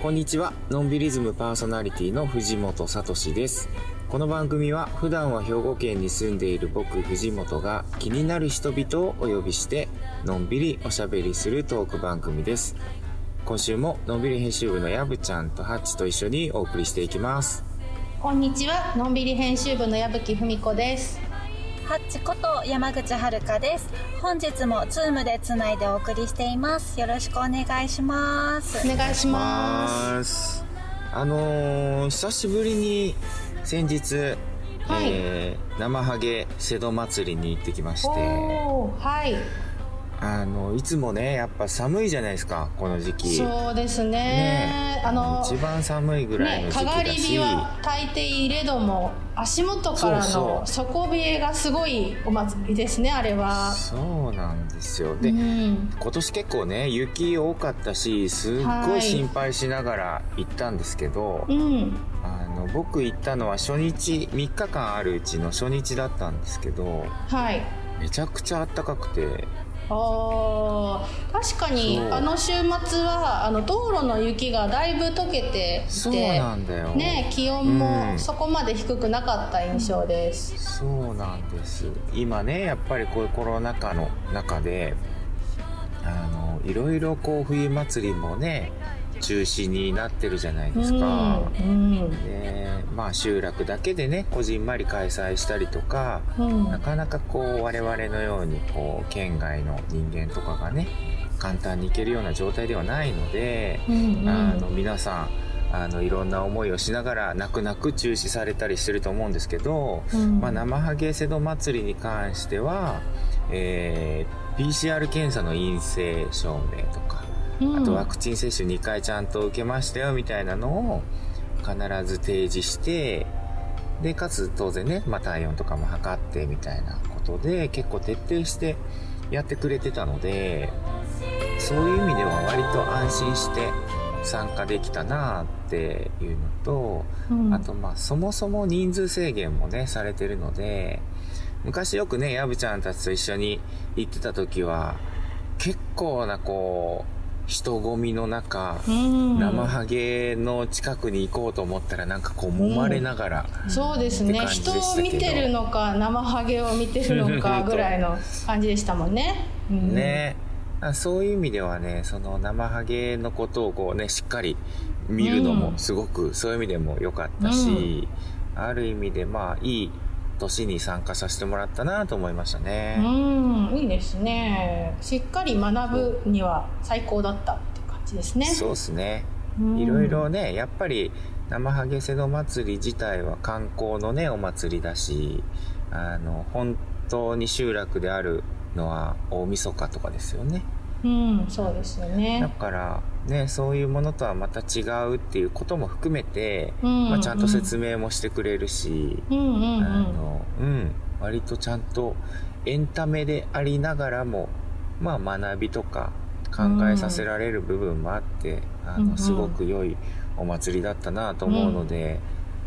こんにちは。のんびりズムパーソナリティの藤本聡です。この番組は普段は兵庫県に住んでいる僕藤本が気になる人々をお呼びしてのんびりおしゃべりするトーク番組です。今週ものんびり編集部のやぶちゃんとハッチと一緒にお送りしていきます。こんにちは、のんびり編集部の矢吹文子です。ハッチこと山口遥です。本日もズームでつないでお送りしています。よろしくお願いします。お願いします。す。あのー、久しぶりに先日、はいえー、生ハゲ瀬戸祭りに行ってきまして、はい、あの、いつもね、やっぱ寒いじゃないですか、この時期。そうですね。ねあの一番寒いぐらいのね、時期だかがりし、火は焚いていれども足元からの底冷えがすごいお祭りですねあれは。そうなんですよ。で、うん、今年結構ね、雪多かったし、すっごい心配しながら行ったんですけど、うん、あの、僕行ったのは初日、3日間あるうちの初日だったんですけど、はい。めちゃくちゃ暖かくて、あー確かにあの週末はあの道路の雪がだいぶ溶けていそうてなんだよ。ね、気温うんもそこまで低くなかった印象です。そうなんです今ねやっぱりこういうコロナ禍の中であのいろいろこう冬祭りもね中止になってるじゃないですか、うん。でまあ集落だけでねこじんまり開催したりとか、うん。なかなかこう我々のようにこう県外の人間とかがね簡単に行けるような状態ではないので、うんうん。あの皆さんあのいろんな思いをしながら泣く泣く中止されたりしてると思うんですけど、うん。まあ、生ハゲ瀬戸祭りに関しては、えー PCR 検査の陰性証明とか、うんあとワクチン接種2回ちゃんと受けましたよみたいなのを必ず提示してでかつ当然ね、まあ、体温とかも測ってみたいなことで結構徹底してやってくれてたのでそういう意味では割と安心して参加できたなっていうのと、うん。あとまあそもそも人数制限もねされてるので昔よくねやぶちゃんたちと一緒に行ってた時は結構なこう人混みの中、うん。生ハゲの近くに行こうと思ったらなんかこう揉まれながら、そうですね。人を見てるのか生ハゲを見てるのか ぐらいの感じでしたもんね。うん。ね。あそういう意味ではねその生ハゲのことをこうねしっかり見るのもうん。すごく、そういう意味でも良かったし、ある意味でまあいい年に参加させてもらったなと思いましたね。うんいいですねしっかり学ぶには最高だったっていう感じですね。そうですね。うんいろいろね、やっぱり生ハゲ瀬戸祭り自体は観光のね、お祭りだし、あの、本当に集落であるのは大晦日とかですよね。うんそうですよだね。から、ね、そういうものとはまた違うっていうことも含めて、うんまあ、ちゃんと説明もしてくれるし、うんうんうん。あの、うん、割とちゃんとエンタメでありながらも、まあ学びとか考えさせられる部分もあって、あうんうん。の、すごく良いお祭りだったなと思うので、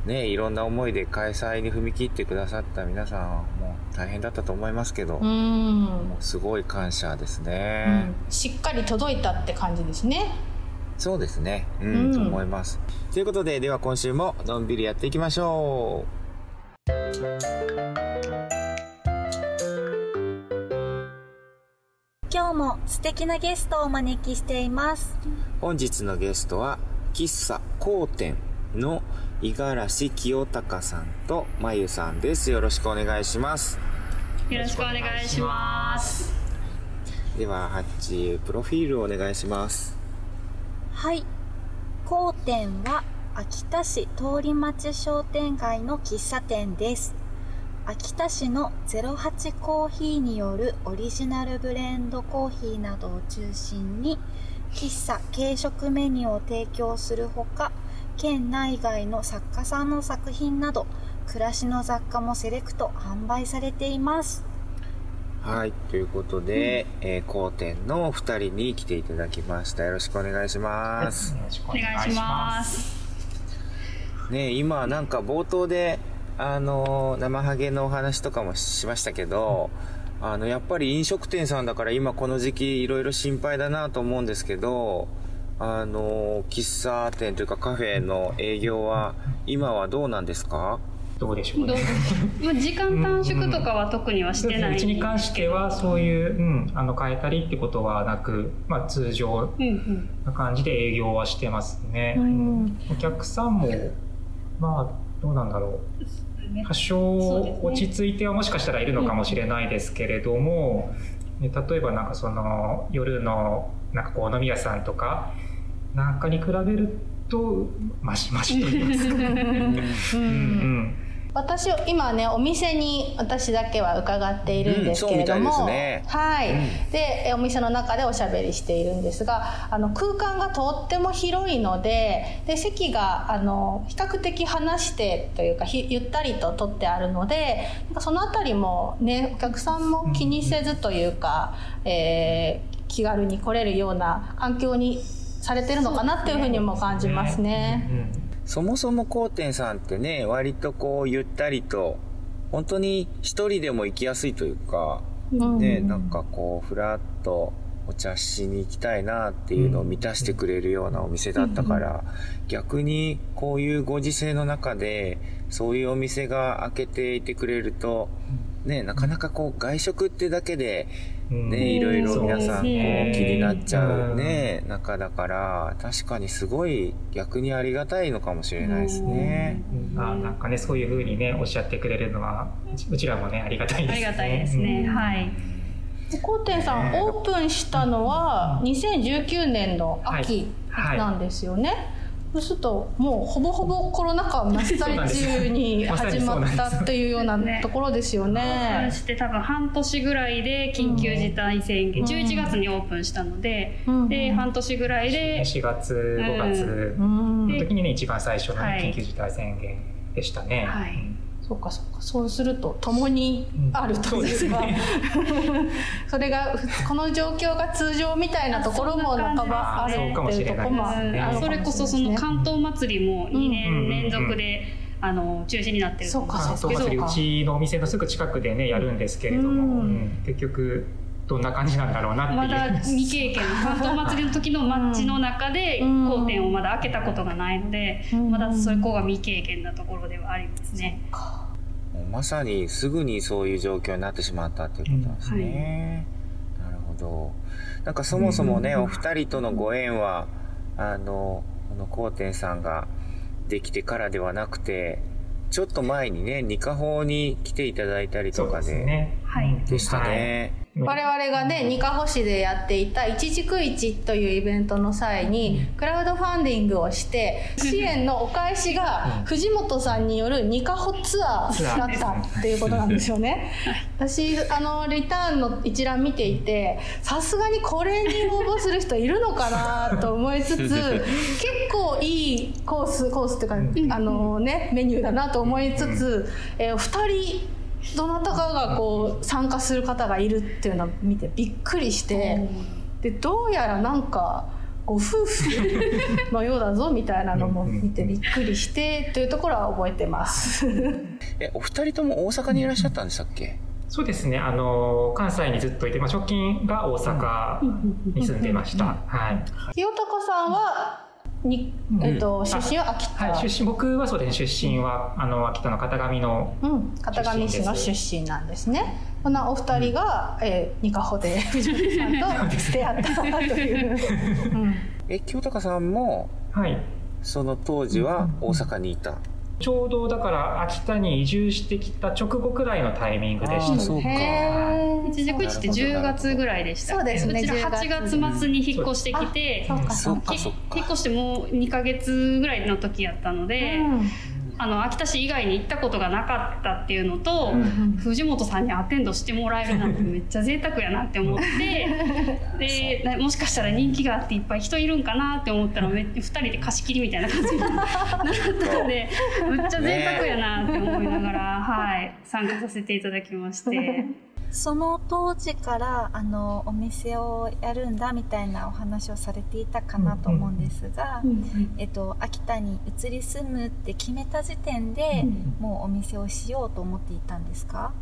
ね、いろんな思いで開催に踏み切ってくださった皆さんはもう大変だったと思いますけど、うもんうすごい感謝ですうね。ん。しっかり届いたって感じですね。そうですね。うん、うんと思います。ということで、では今週ものんびりやっていきましょう。今日も素敵なゲストをお招きしています。本日のゲストは喫茶光天の五十嵐清隆さんとまゆさんですよろしくお願いしますよろしくお願いします。ではハッチプロフィールをお願いしますはい。高店は秋田市通り町商店街の喫茶店です。秋田市の08コーヒーによるオリジナルブレンドコーヒーなどを中心に喫茶軽食メニューを提供するほか県内外の作家さんの作品など暮らしの雑貨もセレクト販売されていますはい。ということで、えー、後天のお二人に来ていただきました。よろしくお願いします。よろしくおお願いします。ね今なんか冒頭で、あのー生ハゲのお話とかもしましたけど、あの、やっぱり飲食店さんだから今この時期いろいろ心配だなと思うんですけど、あのー喫茶店というかカフェの営業は今はどうなんですか？どうでしょうね。まあ時間短縮とかは特にはしてない。うちに関してはそういう、うん、あの変えたりってことはなく、まあ、通常うんうん。な感じで営業はしてますね。うんお客さんもまあどうなんだろうね多少落ち着いてはもしかしたらいるのかもしれないですけれども、ね例えばなんかその夜のなんかこう飲み屋さんとかなんかに比べるとマシマシと言いますか。うんうん私今ねお店に私だけは伺っているんですけれども、うんいね。はい、うん。でえお店の中でおしゃべりしているんですがあの空間がとっても広いのでで席があの比較的離してというかひゆったりと取ってあるのでなんかそのあたりもねお客さんも気にせずというか、えー気軽に来れるような環境にされてるのかなっていうふうにも感じますね。うんそもそも高店さんってね、割とこうゆったりと、本当に一人でも行きやすいというか、うん。ね、なんかこう、ふらっとお茶しに行きたいなっていうのを満たしてくれるようなお店だったから、逆にこういうご時世の中で、そういうお店が開けていてくれると、ね、なかなかこう外食ってだけで、うんね、いろいろ皆さんこう気になっちゃううんね、中だから、確かにすごい逆にありがたいのかもしれないですね。あなんかねそういうふうにねおっしゃってくれるのはうちらもねありがたいですね。ありがたいですね。うんはい。高店さんねオープンしたのは2019年の秋はいなんですよね。そうするともうほぼほぼコロナ禍真っ最中に始まったっていうようなねところですよオープンね。して多分半年ぐらいで緊急事態宣言、うん。11月にオープンしたので、うん。で半年ぐらいで、4月5月うん。の時にね一番最初のはい。緊急事態宣言でしたね。はいそうかそうか。そうすると共にあるというか、そ れがこの状況が通常みたいなところも半ばあるっていうところもあるそうかもしれないですね。それこそその関東祭りも2うん年連続で、あの中止になってると思うんそうかですけど。関東祭りうちのお店のすぐ近くでねやるんですけれども、うん。うん。結局どんな感じなんだろうなっていう。まだ未経験関東祭りの時の街の中でうん商店をまだ開けたことがないので、うんまだそこが未経験なところではありますね。まさにすぐにそういう状況になってしまったっていうことなんですね。なるほど。なんかそもそもね、うんお二人とのご縁は、あの、この高天さんができてからではなくて、ちょっと前にね、ニカホに来ていただいたりとかで、すね。はい。うんでしたね。はい。我々がねニカホ市でやっていた「いちじく市」というイベントの際にクラウドファンディングをして支援のお返しがうん。藤本さんによるニカホツアーだったっていうことなんですよね。私あのリターンの一覧見ていてさすがにこれに応募する人いるのかなと思いつつ 結構いいコースコースっていうかあのねメニューだなと思いつつ、えー、2人どなたかがこう参加する方がいるっていうのを見てびっくりしてでどうやらなんかご夫婦のようだぞみたいなのも見てびっくりしてというところは覚えてます。え、お二人とも大阪にいらっしゃったんでしたっけ？そうですね。あの関西にずっといて、まあ直近が大阪に住んでました。はい。清高さんはに、うん。えっと、出身は秋田、はい、出身僕はそうですね出身はあの秋田の片上のうん、片上市の出身なんですね。こんなお二人が、えー、ニカホで 藤本さんと出会ったという。うん。え、清高さんも、はい。その当時は大阪にいた？ちょうどだから秋田に移住してきた直後くらいのタイミングでした。そ一時市って10月ぐらいでしたそうですねうちら10 8月末に引っ越してきて、引っか。越してもう2ヶ月ぐらいの時やったので、あの秋田市以外に行ったことがなかったっていうのと、うん。藤本さんにアテンドしてもらえるなんてめっちゃ贅沢やなって思って。でなもしかしたら人気があっていっぱい人いるんかなって思ったらめ2人で貸し切りみたいな感じになったのでめっちゃ贅沢やなって思いながら、はい、参加させていただきまして。その当時からあのお店をやるんだみたいなお話をされていたかなと思うんですが、えっと、秋田に移り住むって決めた時点で、もうお店をしようと思っていたんですか？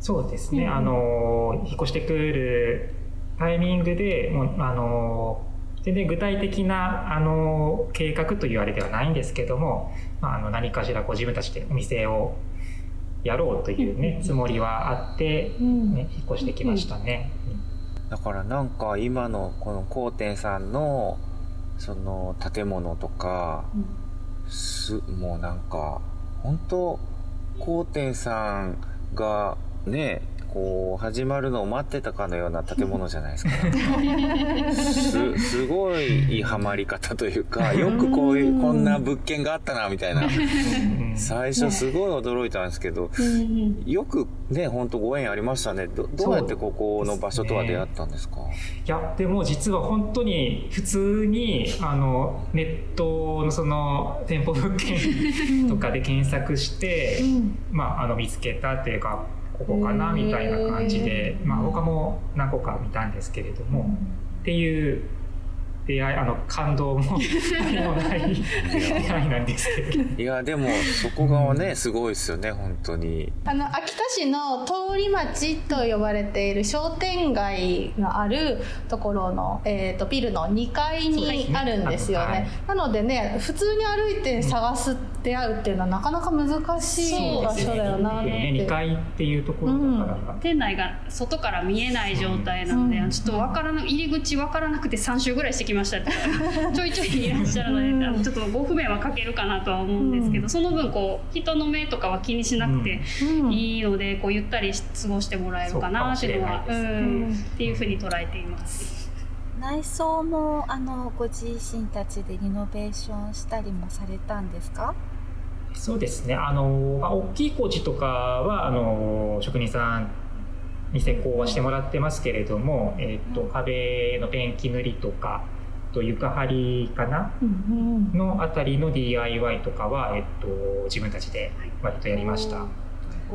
そうですね、あの引っ越してくるタイミングでもうあの全然具体的なあの計画というあれではないんですけども、まあ、あの何かしらこう自分たちでお店をやろうというね、つもりはあって、ね、引っ越してきましたね。だからなんか今のこの高天さんのその建物とか、すもうなんか本当高天さんがねこう始まるのを待ってたかのような建物じゃないですか。すすごいハマり方というかよくこういうこんな物件があったなみたいな。うん最初すごい驚いたんですけどよくね本当ご縁ありましたね。どどうやってここの場所とは出会ったんですか？いやでも実は本当に普通にあのネットのその店舗物件とかで検索して、まあ、あの見つけたっていうかここかなみたいな感じで、まあ、他も何個か見たんですけれども、っていう出会いあの感動も何もない出会いなんですけど。いやでもそこがねすごいですよね本当に。あの秋田市の通り町と呼ばれている商店街があるところの、えー、とビルの2階にあるんですよね。なのでね普通に歩いて探す、出会うっていうのはなかなか難しい場所だよなって。ね、2階っていうところだから、店内が外から見えない状態なので、うん。ちょっとわからな入り口わからなくて3周ぐらいしてきましたってちょいちょいいらっしゃるので、ちょっとご不便はかけるかなとは思うんですけど、その分こう人の目とかは気にしなくてうん。いいので、こうゆったり過ごしてもらえるかなっていうのはそうかもしれないうん。ですっていうふうに捉えています。内装もあのご自身たちでリノベーションしたりもされたんですか？そうですね。あの、まあ、大きい工事とかはあの職人さんに施工はしてもらってますけれども、えっと壁のペンキ塗りとかあと床張りかな？のあたりの DIY とかは、えっと、自分たちで割とやりました。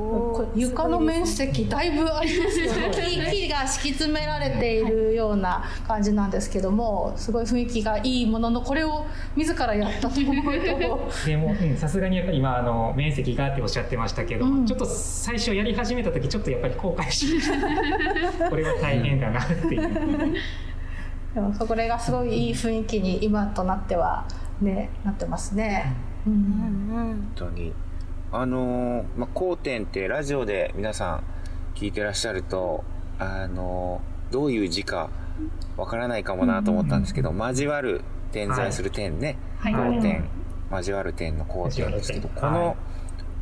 これ床の面積だいぶありますよね 木木が敷き詰められているような感じなんですけどもすごい雰囲気がいいもののこれを自らやったと思うと。でもうんさすがにやっぱり今あの面積がっておっしゃってましたけど、うん。ちょっと最初やり始めた時ちょっとやっぱり後悔しましたこれは大変だなっていう。でもそれがすごいいい雰囲気に今となってはねなってますね。ううんん。うん。本当にあのーまあ後天ってラジオで皆さん聞いてらっしゃるとあのーどういう字かわからないかもなと思ったんですけど、交わる点在する点ね、はい。後天。交わる点の後天ですけど、この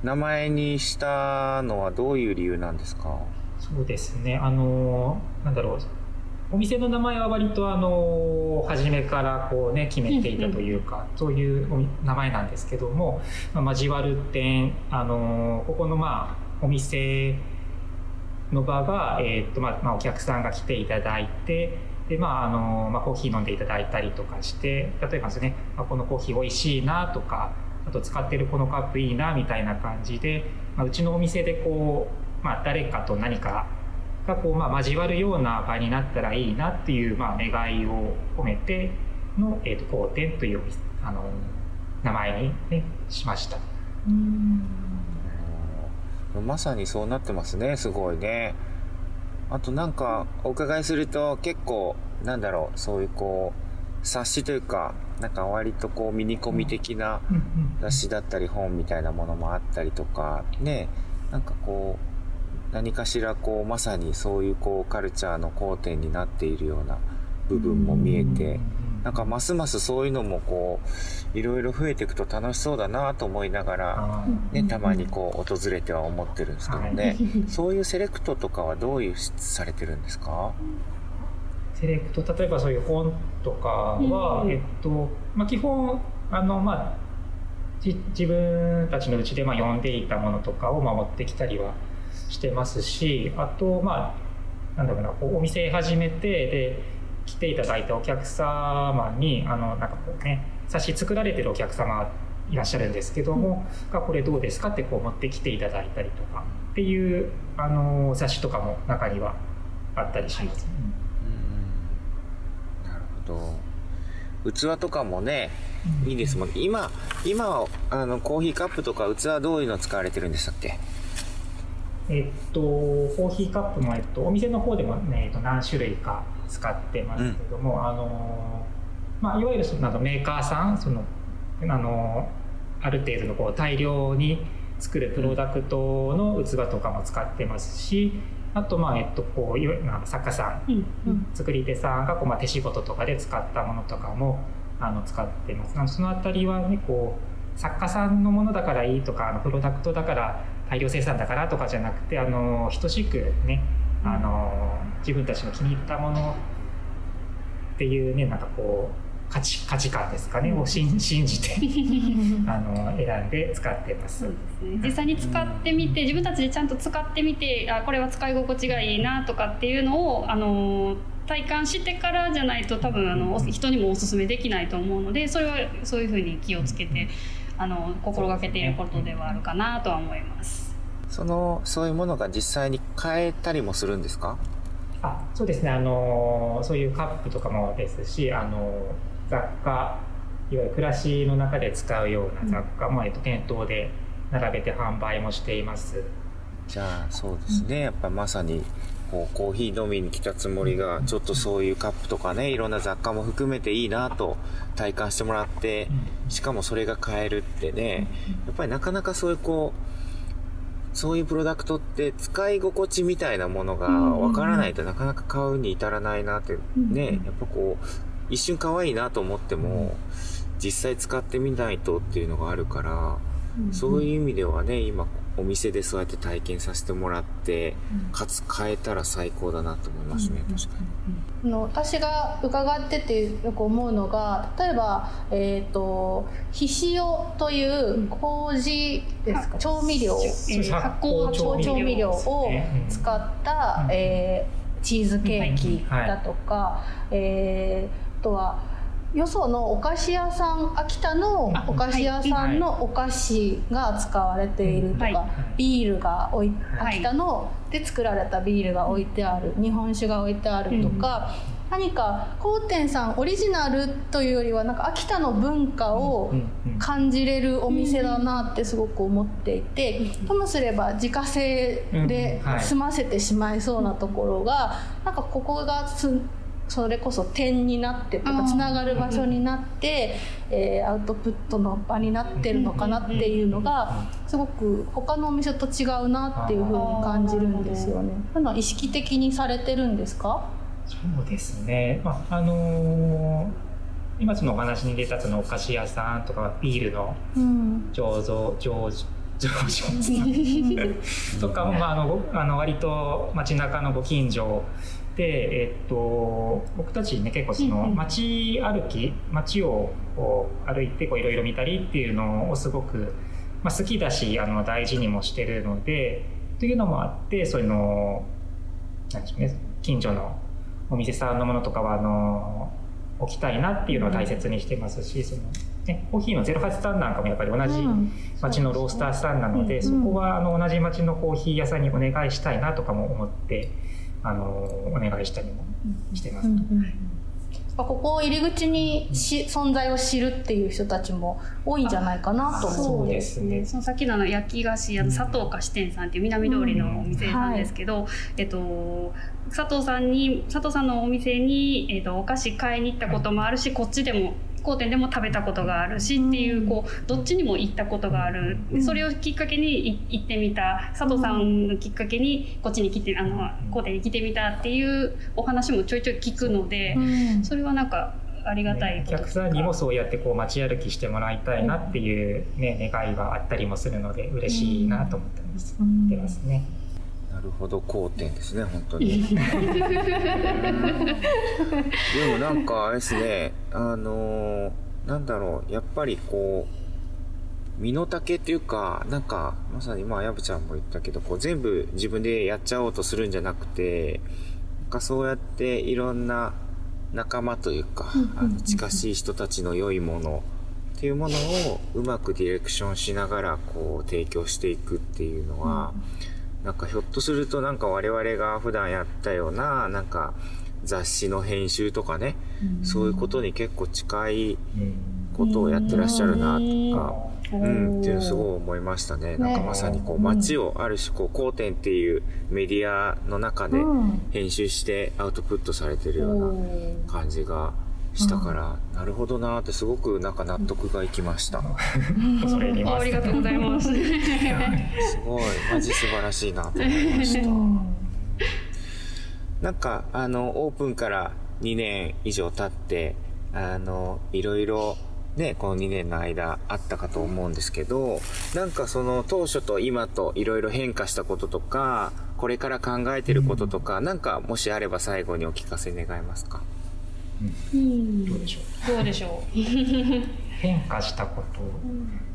名前にしたのはどういう理由なんですか？そうですね。あのなんだろうお店の名前は割とあの初めからこうね決めていたというか、そういうお名前なんですけども、まあ、交わる点あのここのまあお店の場が、えーっとまあまあ、お客さんが来ていただいてでまああのまあ、コーヒー飲んでいただいたりとかして例えばですね、まあ、このコーヒー美味しいなとかあと使ってるこのカップいいなみたいな感じで、まあ、うちのお店でこう、まあ、誰かと何かがこう、まあ、交わるような場になったらいいなっていう、まあ、願いを込めての、えー、と後天というあの名前に、ね、しました。まさにそうなってますねすごいね。あとなんかお伺いすると結構なんだろうそういうこう冊子というかなんか割とこうミニコミ的な雑誌だったり本みたいなものもあったりとかね。なんかこう何かしらこうまさにそういうこうカルチャーの交点になっているような部分も見えてなんかますますそういうのもこういろいろ増えていくと楽しそうだなと思いながらあね、たまにこう訪れては思ってるんですけどね、そういうセレクトとかはどういうされてるんですか？セレクト例えばそういう本とかは、うんえっとまあ、基本あの、まあ、じ自分たちのうちでまあ読んでいたものとかをまあ持ってきたりはしてますしあとまあなんだろうなこうお店始めてで来ていただいたお客様にあのなんかこうね冊子作られてるお客様いらっしゃるんですけども、がこれどうですかってこう持ってきていただいたりとかっっていうあの雑誌とかも中にはあったりします、うん。なるほど。器とかもねいいですもん。ね今今はあのコーヒーカップとか器どういうの使われてるんでしたっけ？えっとコーヒーカップも、えっと、お店の方でも、ねえっと、何種類か使ってますけども、あのまあ、いわゆるそのなんかメーカーさんそのあのある程度のこう大量に作るプロダクトの器とかも使ってますしあとまあえっとこういわゆる作家さんうん作り手さんがこう、まあ、手仕事とかで使ったものとかもあの使ってます。あのそのあたりはねこう作家さんのものだからいいとかあのプロダクトだから大量生産だからとかじゃなくてあの等しくねあの自分たちの気に入ったものっていうねなんかこう価値価値観ですかねを信信じて あの選んで使ってます。そう。ですね。実際に使ってみて自分たちでちゃんと使ってみてあこれは使い心地がいいなとかっていうのをあの体感してからじゃないと多分あのお人にもおすすめできないと思うのでそれはそういうふうに気をつけてあの心がけていることではあるかなとは思います。そのそういうものが実際に買えたりもするんですか？あそうですね。あのそういうカップとかもですしあの雑貨いわゆる暮らしの中で使うような雑貨も、えっと、店頭で並べて販売もしています。じゃあそうですね、やっぱまさにこうコーヒー飲みに来たつもりがちょっとそういうカップとかねいろんな雑貨も含めていいなと体感してもらってしかもそれが買えるってねやっぱりなかなかそういうこうそういうプロダクトって使い心地みたいなものがわからないとなかなか買うに至らないなってねやっぱこう一瞬可愛いなと思っても実際使ってみないとっていうのがあるからそういう意味ではね今お店でそうやって体験させてもらってかつ買えたら最高だなと思いますね確かに。あの私が伺っててよく思うのが例えば、えー、とひしおという麹ですか？調味料。えー発酵発酵調味料。をねうん使った、うん。えーチーズケーキだとか、えーあとはよそのお菓子屋さん秋田のあお菓子屋さんのお菓子が使われているとか、はい。ビールが置いはい。秋田ので作られたビールが置いてある、日本酒が置いてあるとか、何か高天さんオリジナルというよりはなんか秋田の文化を感じれるお店だなってすごく思っていて、ともすれば自家製で済ませてしまいそうなところが、なんかここがすそれこそ点になってとかつながる場所になって、えーアウトプットの場になってるのかなっていうのがすごく他のお店と違うなっていうふうに感じるんですよね。そういうのは意識的にされてるんですか？そうですね、まああのー今そのお話に出たそのお菓子屋さんとかビールのうん。醸造醸 醸醸さんとかも、まあ、あのごあの割と街中のご近所で、えっと、僕たちね結構そのうんうん。街歩き街を歩いてこういろいろ見たりっていうのをすごく、まあ、好きだしあの大事にもしてるのでというのもあってそういうのなんでしょうね近所のお店さんのものとかはあの置きたいなっていうのを大切にしてますし、そのね、コーヒーの08さんなんかもやっぱり同じうん。町のロースターさんなので、そこはあの同じ町のコーヒー屋さんにお願いしたいなとかも思ってあのお願いしたりもしてます。うんうんここを入り口にし存在を知るっていう人たちも多いんじゃないかなと思そうう。ですね。そのさっきの焼き菓子あの佐藤菓子店さんっていう南通りのお店なんですけど、えっと佐藤さんに佐藤さんのお店に、えっと、お菓子買いに行ったこともあるしこっちでも当店でも食べたことがあるしっていうこうどっちにも行ったことがある。でそれをきっかけにい行ってみた。佐藤さんのきっかけにこっちに来てあの当店に来てみたっていうお話もちょいちょい聞くのでうん。それはなんかありがたいお客さんにもそうやってこう街歩きしてもらいたいなっていう、ね、願いがあったりもするので嬉しいなと思ってます,、うん。てますね。なるほど好点ですね本当に。でもなんかあれですねあのーなんだろうやっぱりこう身の丈っていうかなんかまさにまあやぶちゃんも言ったけどこう全部自分でやっちゃおうとするんじゃなくてなんかそうやっていろんな仲間というか、あの近しい人たちの良いものっていうものをうまくディレクションしながらこう提供していくっていうのは、なんかひょっとするとなんか我々が普段やったような、なんか雑誌の編集とかね、そういうことに結構近いうん。ことをやってらっしゃるなとか、ううん、っていうのすごい思いましたね。なんかまさにこう街をある種こう、光点っていうメディアの中でうん。編集してアウトプットされてるような感じがしたから、なるほどなーってすごくなんか納得がいきました。恐れ入りますあありがとうございます。すごい、マジ素晴らしいなと思いました。なんか、あの、オープンから2年以上経って、あの、いろいろ、ね、この2年の間あったかと思うんですけど、なんかその当初と今といろいろ変化したこととか、これから考えてることとか、なんかもしあれば最後にお聞かせ願えますか？うん。どうでしょう。どうでしょう。変化したこと、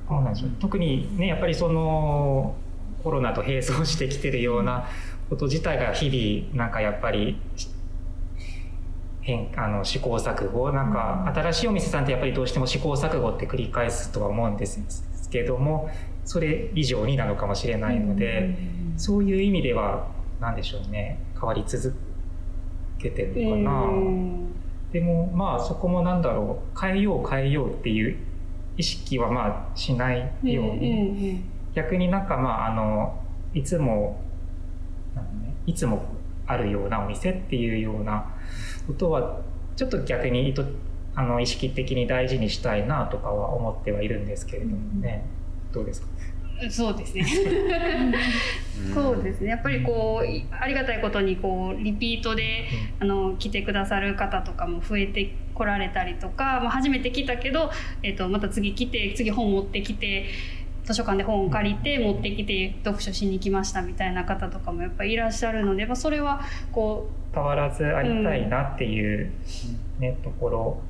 そうなんでしょう特にねやっぱりそのコロナと並走してきてるようなこと自体が日々なんかやっぱり変あの試行錯誤。なんか新しいお店さんってやっぱりどうしても試行錯誤って繰り返すとは思うんですけどもそれ以上になのかもしれないので、そういう意味では何でしょうね。変わり続けてるのかな。でもまあそこもなんだろう。変えよう変えようっていう意識はまあしないように、逆になんかまああのいつもねいつもあるようなお店っていうようなことはちょっと逆に意図あの意識的に大事にしたいなとかは思ってはいるんですけれどもね、どうですか？そうですね。そうですね。やっぱりこういありがたいことにこうリピートであの来てくださる方とかも増えてこられたりとか、まあ、初めて来たけど、えっとまた次来て次本持ってきて。図書館で本を借りて持ってきて読書しに来ましたみたいな方とかもやっぱりいらっしゃるので、まあ、それはこ変わらずありたいなっていう、ねところ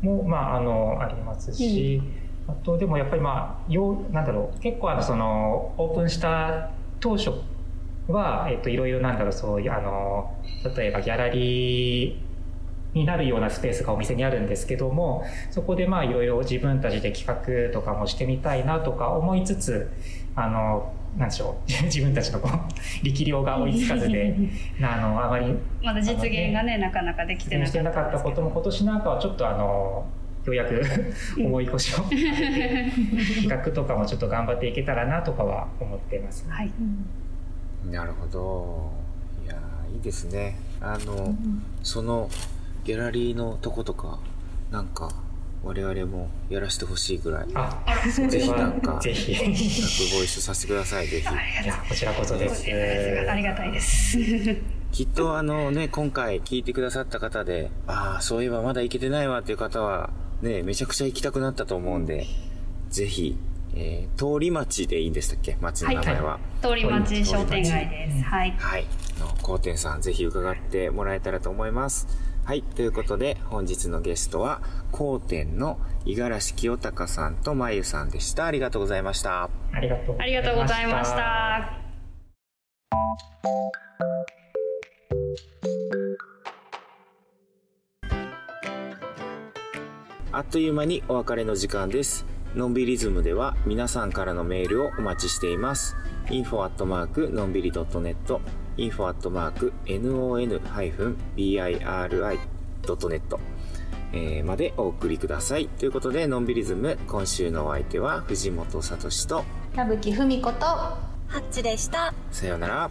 も、まあ、あのありますし、あとでもやっぱりまあようなんだろう結構あのそのオープンした当初は、えっと、いろいろなんだろうそういうあの例えばギャラリーになるようなスペースがお店にあるんですけどもそこでまあいろいろ自分たちで企画とかもしてみたいなとか思いつつあのなんでしょう 自分たちのこう 力量が追いつかずで あのあまりうまだ実現がねなかなかできてなかったしてなかったことも今年なんかはちょっとあのようやく重い腰を上げて企画とかもちょっと頑張っていけたらなとかは思ってます。はい。なるほど。いやーいいですね。あの、そのギャラリーのとことか、なんか、我々もやらせてほしいぐらい、あ、ぜひなんか、ぜひ。企画ご一緒させてください、ぜひ。いやこちらこそです。ありがたいです。きっとあのね、今回聞いてくださった方で、ああ、そういえばまだ行けてないわっていう方は、ね、めちゃくちゃ行きたくなったと思うんで、ぜひ、えー通り町でいいんでしたっけ？町の名前は。通り町商店街です。はい。はい。高天さん、ぜひ伺ってもらえたらと思います。はい。ということで、本日のゲストは、高天の五十嵐清隆さんとまゆさんでした。ありがとうございました。ありがとうありがとうございまし。た。あっという間にお別れの時間です。のんびりズムでは皆さんからのメールをお待ちしています。info アットマークのんびり .net info アットマーク non-biri.net えーまでお送りください。ということで、のんびりズム、今週のお相手は藤本聡と、矢吹文子とハッチでした。さようなら。